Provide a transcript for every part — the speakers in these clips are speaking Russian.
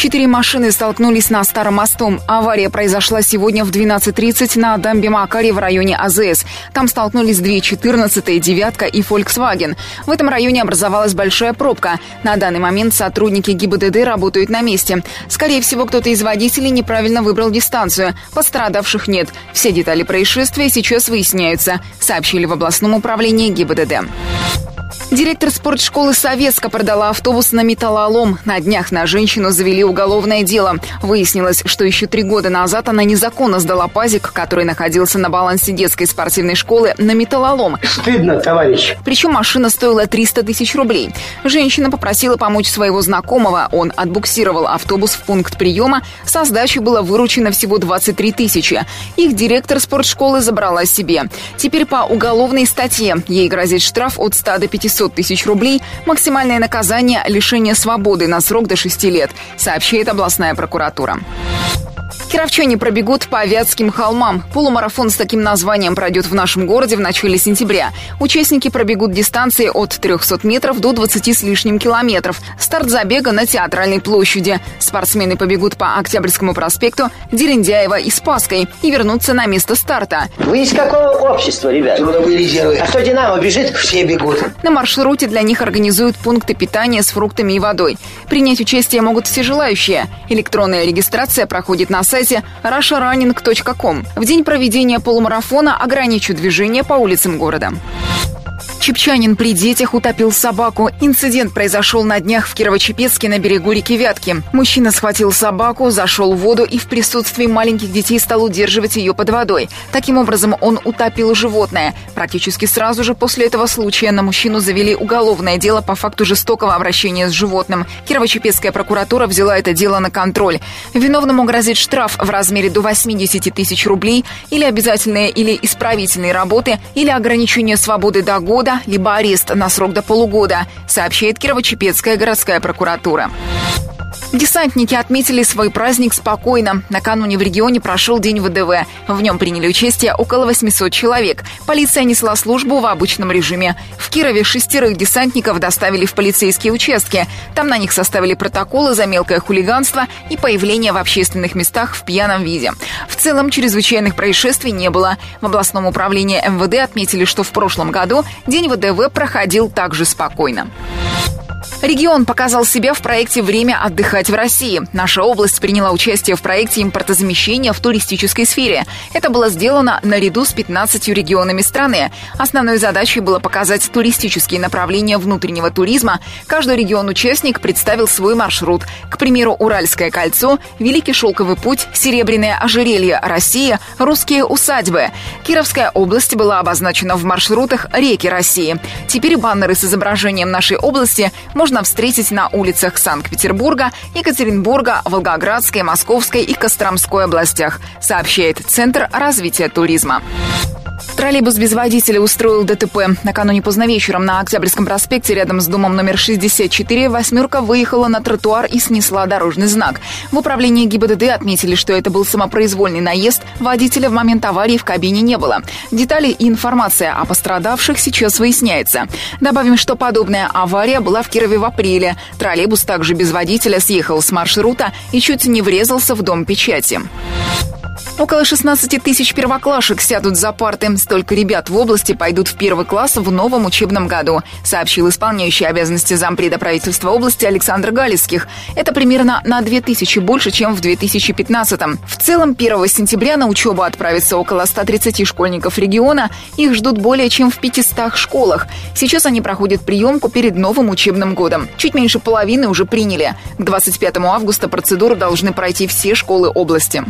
Четыре машины столкнулись на Старом мосту. Авария произошла сегодня в 12.30 на дамбе Макаре в районе АЗС. Там столкнулись две 14 «девятка» и «Фольксваген». В этом районе образовалась большая пробка. На данный момент сотрудники ГИБДД работают на месте. Скорее всего, кто-то из водителей неправильно выбрал дистанцию. Пострадавших нет. Все детали происшествия сейчас выясняются, сообщили в областном управлении ГИБДД. Директор спортшколы «Советска» продала автобус на металлолом. На днях на женщину завели уголовное дело. Выяснилось, что еще три года назад она незаконно сдала пазик, который находился на балансе детской спортивной школы, на металлолом. Стыдно, товарищ. Причем машина стоила 300 тысяч рублей. Женщина попросила помочь своего знакомого. Он отбуксировал автобус в пункт приема. Со сдачи было выручено всего 23 тысячи. Их директор спортшколы забрала себе. Теперь по уголовной статье ей грозит штраф от 100 до 500 500 тысяч рублей, максимальное наказание – лишение свободы на срок до 6 лет, сообщает областная прокуратура. Кировчане пробегут по Вятским холмам. Полумарафон с таким названием пройдет в нашем городе в начале сентября. Участники пробегут дистанции от 300 метров до 20 с лишним километров. Старт забега на Театральной площади. Спортсмены побегут по Октябрьскому проспекту, Дерендяева и Спаской и вернутся на место старта. Вы из какого общества, ребят? Трудовые резервы. А что «Динамо» бежит? Все бегут. На маршруте для них организуют пункты питания с фруктами и водой. Принять участие могут все желающие. Электронная регистрация проходит на сайте сайте russiarunning.com. В день проведения полумарафона ограничу движение по улицам города. Чепчанин при детях утопил собаку. Инцидент произошел на днях в Кирово-Чепецке на берегу реки Вятки. Мужчина схватил собаку, зашел в воду и в присутствии маленьких детей стал удерживать ее под водой. Таким образом, он утопил животное. Практически сразу же после этого случая на мужчину завели уголовное дело по факту жестокого обращения с животным. Кирово-Чепецкая прокуратура взяла это дело на контроль. Виновному грозит штраф в размере до 80 тысяч рублей или обязательные или исправительные работы, или ограничение свободы до года, года, либо арест на срок до полугода, сообщает Кирово-Чепецкая городская прокуратура. Десантники отметили свой праздник спокойно. Накануне в регионе прошел День ВДВ. В нем приняли участие около 800 человек. Полиция несла службу в обычном режиме. В Кирове шестерых десантников доставили в полицейские участки. Там на них составили протоколы за мелкое хулиганство и появление в общественных местах в пьяном виде. В целом чрезвычайных происшествий не было. В областном управлении МВД отметили, что в прошлом году День ВДВ проходил также спокойно. Регион показал себя в проекте «Время отдыхать в России». Наша область приняла участие в проекте импортозамещения в туристической сфере. Это было сделано наряду с 15 регионами страны. Основной задачей было показать туристические направления внутреннего туризма. Каждый регион-участник представил свой маршрут. К примеру, Уральское кольцо, Великий шелковый путь, Серебряное ожерелье России, Русские усадьбы. Кировская область была обозначена в маршрутах «Реки России». Теперь баннеры с изображением нашей области можно можно встретить на улицах Санкт-Петербурга, Екатеринбурга, Волгоградской, Московской и Костромской областях, сообщает Центр развития туризма. Троллейбус без водителя устроил ДТП. Накануне поздно вечером на Октябрьском проспекте рядом с домом номер 64 «восьмерка» выехала на тротуар и снесла дорожный знак. В управлении ГИБДД отметили, что это был самопроизвольный наезд. Водителя в момент аварии в кабине не было. Детали и информация о пострадавших сейчас выясняется. Добавим, что подобная авария была в Кирове в апреле. Троллейбус также без водителя съехал с маршрута и чуть не врезался в дом печати. Около 16 тысяч первоклашек сядут за парты. Столько ребят в области пойдут в первый класс в новом учебном году, сообщил исполняющий обязанности зампреда правительства области Александр Галицких. Это примерно на 2 тысячи больше, чем в 2015 -м. В целом, 1 сентября на учебу отправится около 130 школьников региона. Их ждут более чем в 500 школах. Сейчас они проходят приемку перед новым учебным годом. Чуть меньше половины уже приняли. К 25 августа процедуру должны пройти все школы области.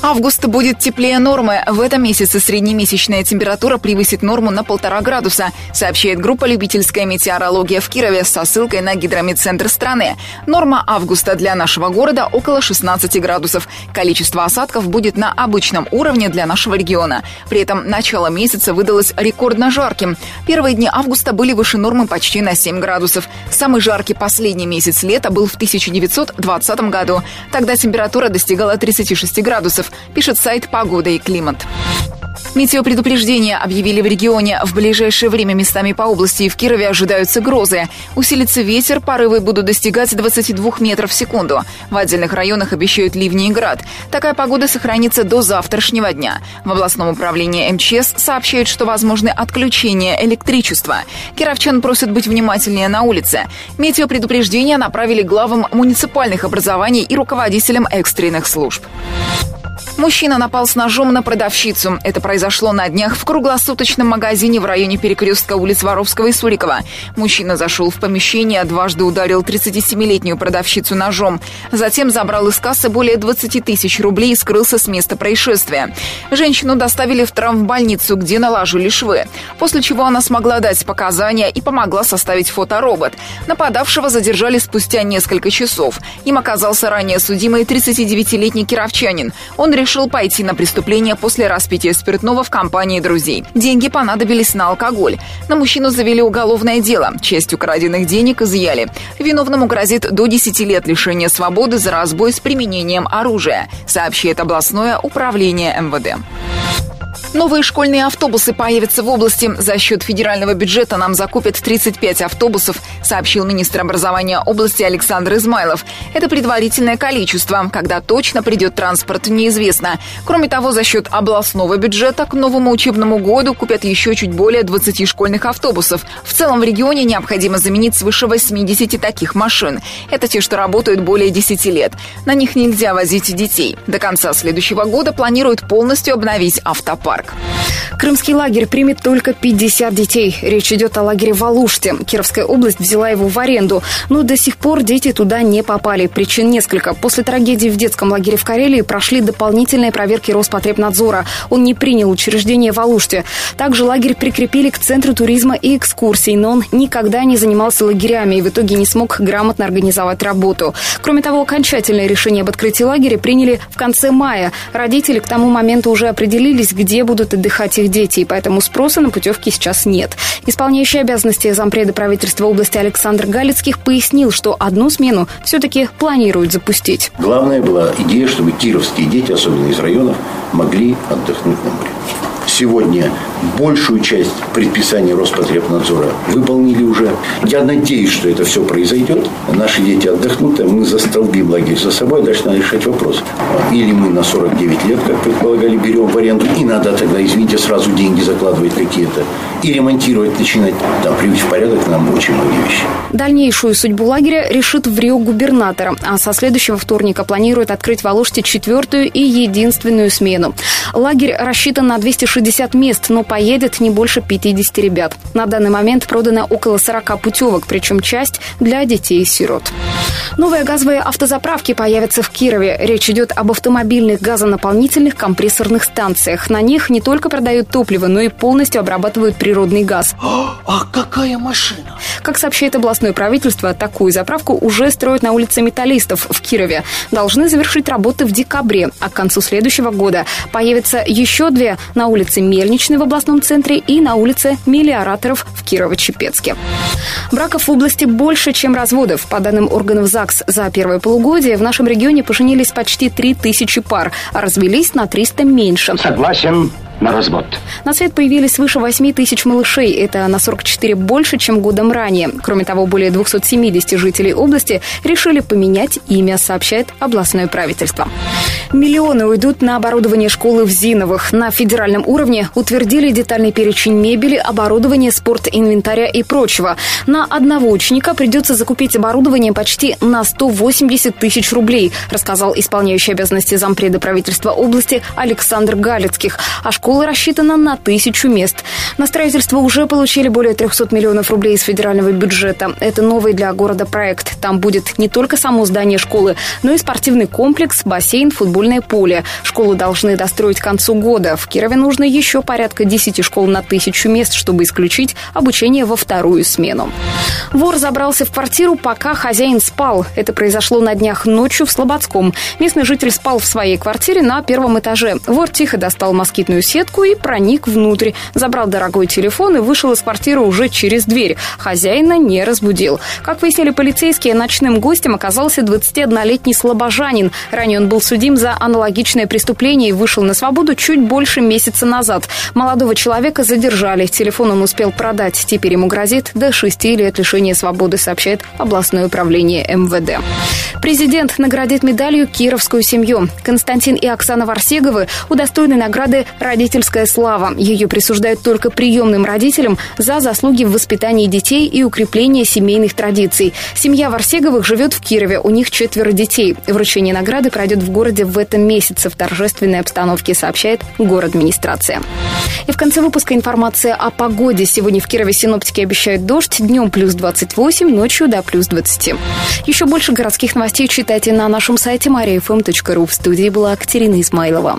Август будет теплее нормы. В этом месяце среднемесячная температура превысит норму на полтора градуса, сообщает группа «Любительская метеорология» в Кирове со ссылкой на гидромедцентр страны. Норма августа для нашего города около 16 градусов. Количество осадков будет на обычном уровне для нашего региона. При этом начало месяца выдалось рекордно жарким. Первые дни августа были выше нормы почти на 7 градусов. Самый жаркий последний месяц лета был в 1920 году. Тогда температура достигала 36 градусов пишет сайт «Погода и климат». Метеопредупреждение объявили в регионе. В ближайшее время местами по области и в Кирове ожидаются грозы. Усилится ветер, порывы будут достигать 22 метров в секунду. В отдельных районах обещают ливни и град. Такая погода сохранится до завтрашнего дня. В областном управлении МЧС сообщают, что возможны отключения электричества. Кировчан просят быть внимательнее на улице. Метеопредупреждение направили главам муниципальных образований и руководителям экстренных служб. Мужчина напал с ножом на продавщицу. Это произошло на днях в круглосуточном магазине в районе перекрестка улиц Воровского и Сурикова. Мужчина зашел в помещение, дважды ударил 37-летнюю продавщицу ножом. Затем забрал из кассы более 20 тысяч рублей и скрылся с места происшествия. Женщину доставили в травмбольницу, где наложили швы. После чего она смогла дать показания и помогла составить фоторобот. Нападавшего задержали спустя несколько часов. Им оказался ранее судимый 39-летний кировчанин. Он решил решил пойти на преступление после распития спиртного в компании друзей. Деньги понадобились на алкоголь. На мужчину завели уголовное дело. Часть украденных денег изъяли. Виновному грозит до 10 лет лишения свободы за разбой с применением оружия, сообщает областное управление МВД. Новые школьные автобусы появятся в области. За счет федерального бюджета нам закупят 35 автобусов, сообщил министр образования области Александр Измайлов. Это предварительное количество. Когда точно придет транспорт, неизвестно. Кроме того, за счет областного бюджета к новому учебному году купят еще чуть более 20 школьных автобусов. В целом в регионе необходимо заменить свыше 80 таких машин. Это те, что работают более 10 лет. На них нельзя возить детей. До конца следующего года планируют полностью обновить автопарк парк. Крымский лагерь примет только 50 детей. Речь идет о лагере в Алуште. Кировская область взяла его в аренду. Но до сих пор дети туда не попали. Причин несколько. После трагедии в детском лагере в Карелии прошли дополнительные проверки Роспотребнадзора. Он не принял учреждение в Алуште. Также лагерь прикрепили к Центру туризма и экскурсий, но он никогда не занимался лагерями и в итоге не смог грамотно организовать работу. Кроме того, окончательное решение об открытии лагеря приняли в конце мая. Родители к тому моменту уже определились, где будут отдыхать их дети, и поэтому спроса на путевки сейчас нет. Исполняющий обязанности зампреда правительства области Александр Галицких пояснил, что одну смену все-таки планируют запустить. Главная была идея, чтобы кировские дети, особенно из районов, могли отдохнуть на море. Сегодня большую часть предписаний Роспотребнадзора выполнили уже. Я надеюсь, что это все произойдет. Наши дети отдохнут, а мы застолбим лагерь за собой, дальше надо решать вопрос. Или мы на 49 лет, как предполагали, берем в аренду, и надо тогда, извините, сразу деньги закладывать какие-то, и ремонтировать начинать. Там привить в порядок нам очень многие вещи. Дальнейшую судьбу лагеря решит в Рио губернатора, а со следующего вторника планирует открыть в Алуште четвертую и единственную смену. Лагерь рассчитан на 260 мест, но поедет не больше 50 ребят. На данный момент продано около 40 путевок, причем часть для детей и сирот. Новые газовые автозаправки появятся в Кирове. Речь идет об автомобильных газонаполнительных компрессорных станциях. На них не только продают топливо, но и полностью обрабатывают природный газ. А какая машина? Как сообщает областное правительство, такую заправку уже строят на улице Металлистов в Кирове. Должны завершить работы в декабре, а к концу следующего года появятся еще две на улице Мельничной в областном центре и на улице Мелиораторов в Кирово-Чепецке. Браков в области больше, чем разводов. По данным органов ЗАГС, за первое полугодие в нашем регионе поженились почти 3000 пар, а развелись на 300 меньше. Согласен на развод. На свет появились свыше 8 тысяч малышей. Это на 44 больше, чем годом ранее. Кроме того, более 270 жителей области решили поменять имя, сообщает областное правительство. Миллионы уйдут на оборудование школы в Зиновых. На федеральном уровне утвердили детальный перечень мебели, оборудования, спортинвентаря и прочего. На одного ученика придется закупить оборудование почти на 180 тысяч рублей, рассказал исполняющий обязанности зампреда правительства области Александр Галицких. А школа Школа рассчитана на тысячу мест. На строительство уже получили более 300 миллионов рублей из федерального бюджета. Это новый для города проект. Там будет не только само здание школы, но и спортивный комплекс, бассейн, футбольное поле. Школу должны достроить к концу года. В Кирове нужно еще порядка 10 школ на тысячу мест, чтобы исключить обучение во вторую смену. Вор забрался в квартиру, пока хозяин спал. Это произошло на днях ночью в Слободском. Местный житель спал в своей квартире на первом этаже. Вор тихо достал москитную сетку и проник внутрь. Забрал дорогой телефон и вышел из квартиры уже через дверь. Хозяина не разбудил. Как выяснили полицейские, ночным гостем оказался 21-летний слобожанин. Ранее он был судим за аналогичное преступление и вышел на свободу чуть больше месяца назад. Молодого человека задержали. Телефон он успел продать. Теперь ему грозит до 6 лет лишения свободы, сообщает областное управление МВД. Президент наградит медалью кировскую семью. Константин и Оксана Варсеговы удостоены награды «Родительская слава». Ее присуждают только приемным родителям за заслуги в воспитании детей и укреплении семейных традиций. Семья Варсеговых живет в Кирове, у них четверо детей. Вручение награды пройдет в городе в этом месяце в торжественной обстановке, сообщает город администрация. И в конце выпуска информация о погоде. Сегодня в Кирове синоптики обещают дождь, днем плюс 28, ночью до плюс 20. Еще больше городских новостей читайте на нашем сайте mariafm.ru. В студии была Катерина Измайлова.